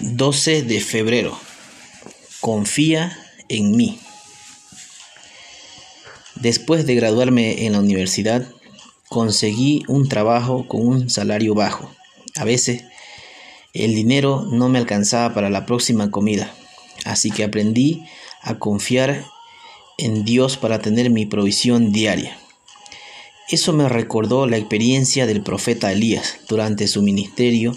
12 de febrero. Confía en mí. Después de graduarme en la universidad, conseguí un trabajo con un salario bajo. A veces el dinero no me alcanzaba para la próxima comida, así que aprendí a confiar en Dios para tener mi provisión diaria. Eso me recordó la experiencia del profeta Elías durante su ministerio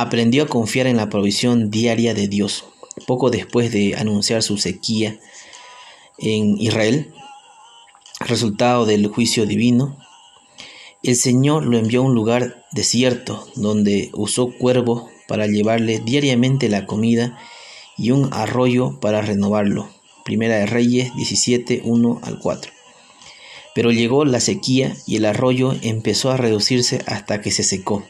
aprendió a confiar en la provisión diaria de Dios. Poco después de anunciar su sequía en Israel, resultado del juicio divino, el Señor lo envió a un lugar desierto donde usó cuervos para llevarle diariamente la comida y un arroyo para renovarlo. Primera de Reyes 17, 1 al 4. Pero llegó la sequía y el arroyo empezó a reducirse hasta que se secó.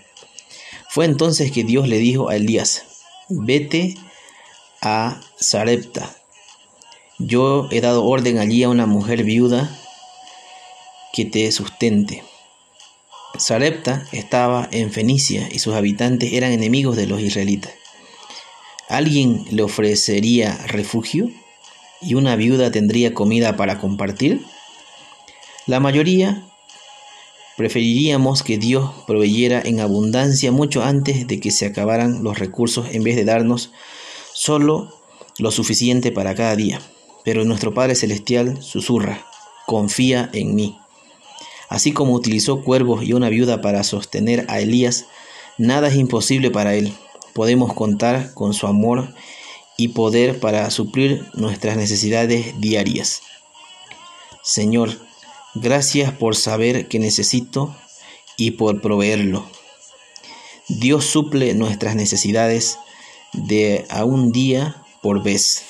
Fue entonces que Dios le dijo a Elías, vete a Sarepta. Yo he dado orden allí a una mujer viuda que te sustente. Sarepta estaba en Fenicia y sus habitantes eran enemigos de los israelitas. ¿Alguien le ofrecería refugio y una viuda tendría comida para compartir? La mayoría Preferiríamos que Dios proveyera en abundancia mucho antes de que se acabaran los recursos en vez de darnos solo lo suficiente para cada día. Pero nuestro Padre Celestial susurra, confía en mí. Así como utilizó cuervos y una viuda para sostener a Elías, nada es imposible para él. Podemos contar con su amor y poder para suplir nuestras necesidades diarias. Señor, Gracias por saber que necesito y por proveerlo. Dios suple nuestras necesidades de a un día por vez.